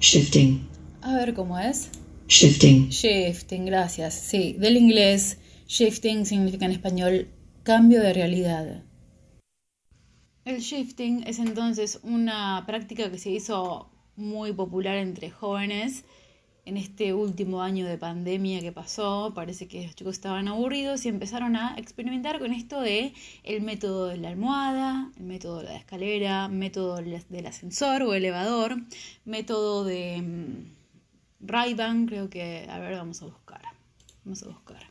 Shifting. A ver cómo es. Shifting. Shifting, gracias. Sí, del inglés, shifting significa en español cambio de realidad. El shifting es entonces una práctica que se hizo muy popular entre jóvenes en este último año de pandemia que pasó, parece que los chicos estaban aburridos y empezaron a experimentar con esto de el método de la almohada, el método de la escalera, método del ascensor o elevador, método de ray creo que, a ver, vamos a buscar, vamos a buscar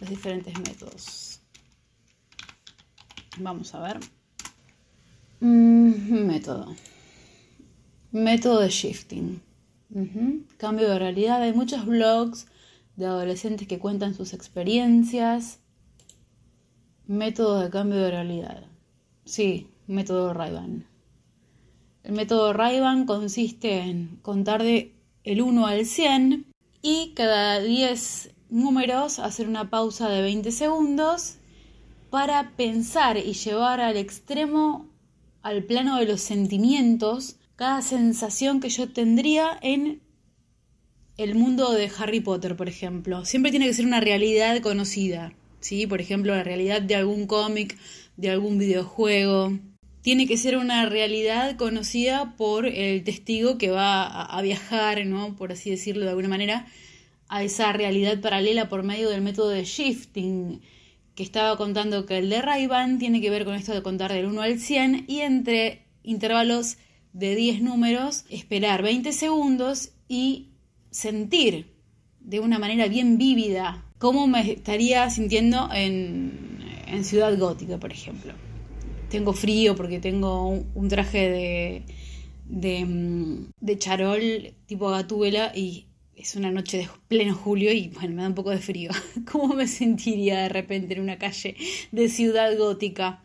los diferentes métodos. Vamos a ver. Mm, método. Método de shifting. Cambio de realidad. Hay muchos blogs de adolescentes que cuentan sus experiencias. Método de cambio de realidad. Sí, método ray El método ray consiste en contar de el 1 al 100 y cada 10 números hacer una pausa de 20 segundos para pensar y llevar al extremo, al plano de los sentimientos, cada sensación que yo tendría en el mundo de Harry Potter, por ejemplo. Siempre tiene que ser una realidad conocida, ¿sí? Por ejemplo, la realidad de algún cómic, de algún videojuego. Tiene que ser una realidad conocida por el testigo que va a, viajar, ¿no? Por así decirlo de alguna manera, a esa realidad paralela por medio del método de shifting, que estaba contando que el de ray tiene que ver con esto de contar del 1 al 100 y entre intervalos de 10 números, esperar 20 segundos y sentir de una manera bien vívida cómo me estaría sintiendo en, Ciudad Gótica, por ejemplo. Tengo frío porque tengo un, traje de, de, mm, de, charol tipo gatúbela y es una noche de pleno julio y bueno, me da un poco de frío. ¿Cómo me sentiría de repente en una calle de Ciudad Gótica?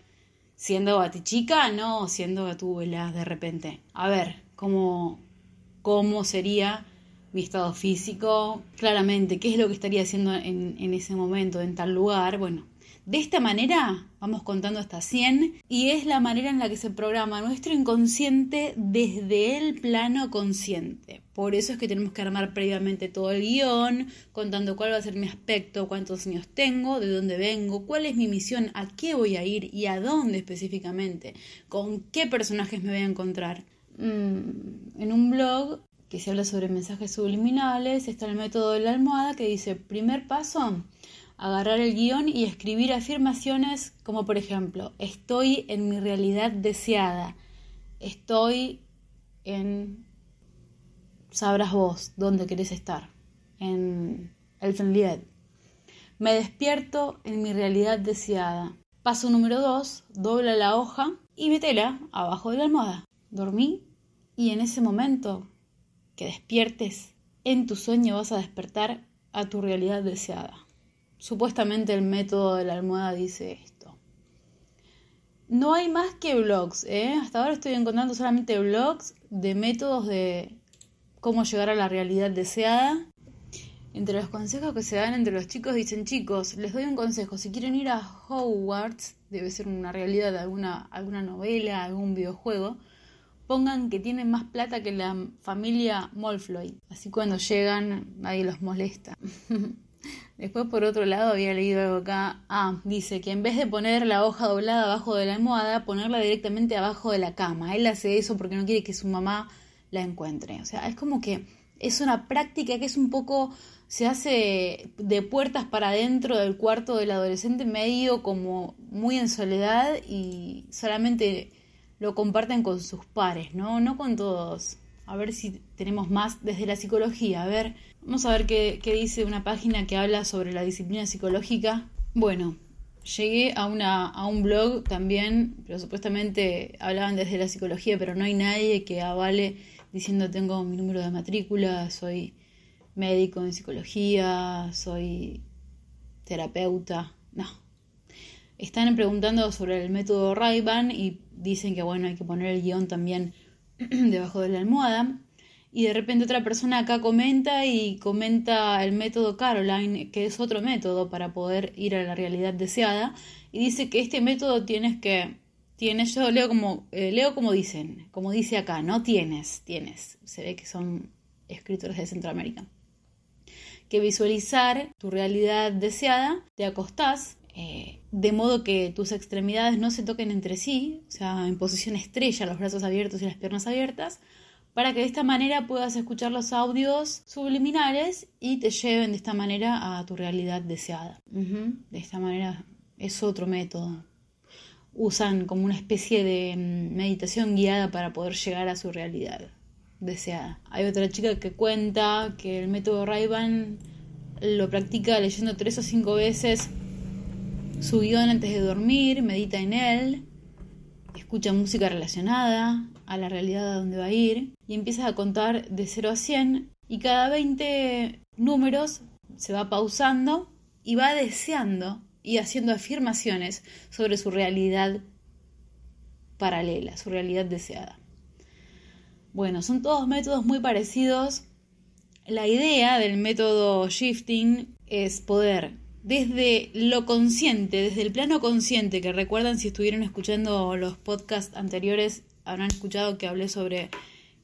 Siendo batichica, no siendo gatúbela de repente. A ver, ¿cómo, cómo sería mi estado físico? Claramente, ¿qué es lo que estaría haciendo en, en ese momento, en tal lugar? Bueno, de esta manera vamos contando hasta 100 y es la manera en la que se programa nuestro inconsciente desde el plano consciente. Por eso es que tenemos que armar previamente todo el guion, contando cuál va a ser mi aspecto, cuántos años tengo, de dónde vengo, cuál es mi misión, a qué voy a ir y a dónde específicamente, con qué personajes me voy a encontrar. Mm, en un blog que se habla sobre mensajes subliminales está el método de la almohada que dice, primer paso, agarrar el guion y escribir afirmaciones como por ejemplo, estoy en mi realidad deseada, estoy en, sabrás vos dónde querés estar, en el Fenliet. Me despierto en mi realidad deseada. Paso número dos, dobla la hoja y metela abajo de la almohada. Dormí y en ese momento que despiertes, en tu sueño vas a despertar a tu realidad deseada. Supuestamente el método de la almohada dice esto. No hay más que blogs, ¿eh? Hasta ahora estoy encontrando solamente blogs de métodos de cómo llegar a la realidad deseada. Entre los consejos que se dan entre los chicos dicen, chicos, les doy un consejo, si quieren ir a Hogwarts, debe ser una realidad alguna, alguna novela, algún videojuego, pongan que tienen más plata que la familia Molfloy. Así cuando llegan nadie los molesta. Después, por otro lado, había leído algo acá. Ah, dice que en vez de poner la hoja doblada abajo de la almohada, ponerla directamente abajo de la cama. Él hace eso porque no quiere que su mamá la encuentre. O sea, es como que es una práctica que es un poco. se hace de puertas para adentro del cuarto del adolescente, medio como muy en soledad y solamente lo comparten con sus pares, ¿no? No con todos a ver si tenemos más desde la psicología. A ver, vamos a ver qué, dice una página que habla sobre la disciplina psicológica. Bueno, llegué a, una, a un blog también, pero supuestamente hablaban desde la psicología, pero no hay nadie que avale diciendo tengo mi número de matrícula, soy médico en psicología, soy terapeuta. No. Están preguntando sobre el método Ray-Ban y dicen que bueno, hay que poner el guion también debajo de la almohada. Y de repente otra persona acá comenta y comenta el método Caroline, que es otro método para poder ir a la realidad deseada. Y dice que este método tienes que Tienes, yo leo como, eh, leo como dicen, como dice acá, no tienes, tienes. Se ve que son escritores de Centroamérica. Que visualizar tu realidad deseada, te acostás, eh, de modo que tus extremidades no se toquen entre sí, o sea, en posición estrella, los brazos abiertos y las piernas abiertas, para que de esta manera puedas escuchar los audios subliminales y te lleven de esta manera a tu realidad deseada. De esta manera es otro método usan como una especie de mm, meditación guiada para poder llegar a su realidad deseada. Hay otra chica que cuenta que el método ray lo practica leyendo tres o cinco veces su guion antes de dormir, medita en él, escucha música relacionada a la realidad a donde va a ir y empieza a contar de 0 a 100 y cada 20 números se va pausando y va deseando y haciendo afirmaciones sobre su realidad paralela, su realidad deseada. Bueno, son todos métodos muy parecidos. La idea del método shifting es poder desde lo consciente, desde el plano consciente, que recuerdan si estuvieron escuchando los podcasts anteriores, habrán escuchado que hablé sobre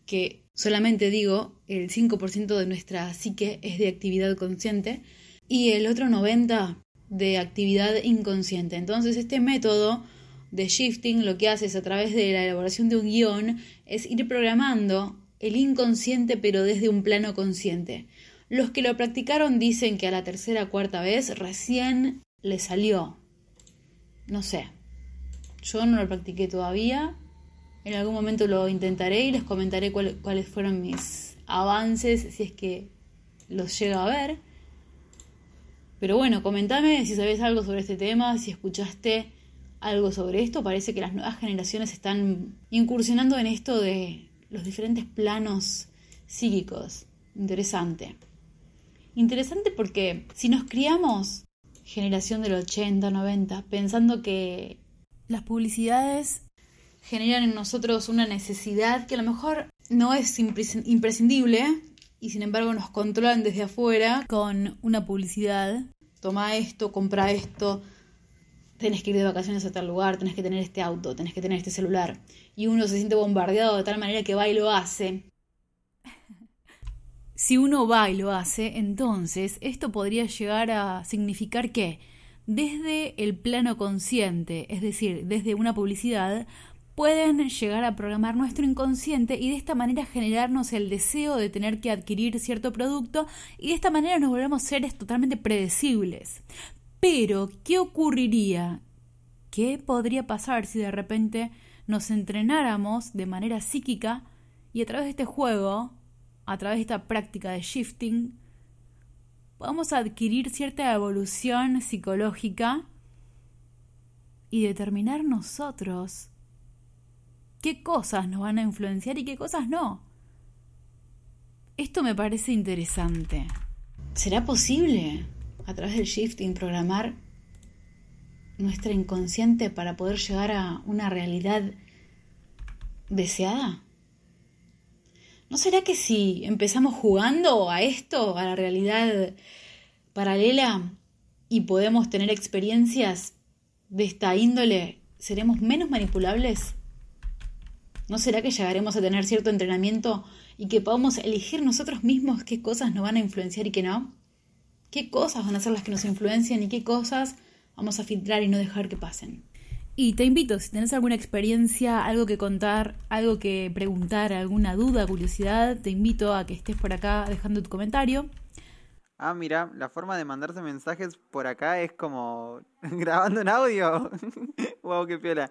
que solamente digo el 5% de nuestra psique es de actividad consciente y el otro 90% de actividad inconsciente. Entonces este método de shifting lo que hace es a través de la elaboración de un guion es ir programando el inconsciente pero desde un plano consciente. Los que lo practicaron dicen que a la tercera o cuarta vez recién le salió. No sé. Yo no lo practiqué todavía. En algún momento lo intentaré y les comentaré cuáles fueron mis avances si es que los llega a ver. Pero bueno, comentame si sabes algo sobre este tema, si escuchaste algo sobre esto. Parece que las nuevas generaciones están incursionando en esto de los diferentes planos psíquicos. Interesante. Interesante porque si nos criamos, generación del 80, 90, pensando que las publicidades generan en nosotros una necesidad que a lo mejor no es imprescindible y sin embargo nos controlan desde afuera con una publicidad toma esto, compra esto, tenés que ir de vacaciones a tal lugar, tenés que tener este auto, tenés que tener este celular. Y uno se siente bombardeado de tal manera que va y lo hace. Si uno va y lo hace, entonces esto podría llegar a significar que desde el plano consciente, es decir, desde una publicidad, pueden llegar a programar nuestro inconsciente y de esta manera generarnos el deseo de tener que adquirir cierto producto y de esta manera nos volvemos seres totalmente predecibles. Pero, ¿qué ocurriría? ¿Qué podría pasar si de repente nos entrenáramos de manera psíquica y a través de este juego, a través de esta práctica de shifting, podamos adquirir cierta evolución psicológica y determinar nosotros qué cosas nos van a influenciar y qué cosas no. Esto me parece interesante. ¿Será posible a través del shifting programar nuestra inconsciente para poder llegar a una realidad deseada? ¿No será que si empezamos jugando a esto, a la realidad paralela, y podemos tener experiencias de esta índole, seremos menos manipulables ¿No será que llegaremos a tener cierto entrenamiento y que podamos elegir nosotros mismos qué cosas nos van a influenciar y qué no? ¿Qué cosas van a ser las que nos influencian y qué cosas vamos a filtrar y no dejar que pasen? Y te invito, si tenés alguna experiencia, algo que contar, algo que preguntar, alguna duda, curiosidad, te invito a que estés por acá dejando tu comentario. Ah, mira, la forma de mandarse mensajes por acá es como grabando en audio. wow, qué piola.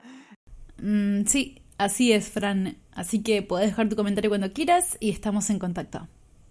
Mm, sí, Así es, Fran. Así que podés dejar tu comentario cuando quieras y estamos en contacto.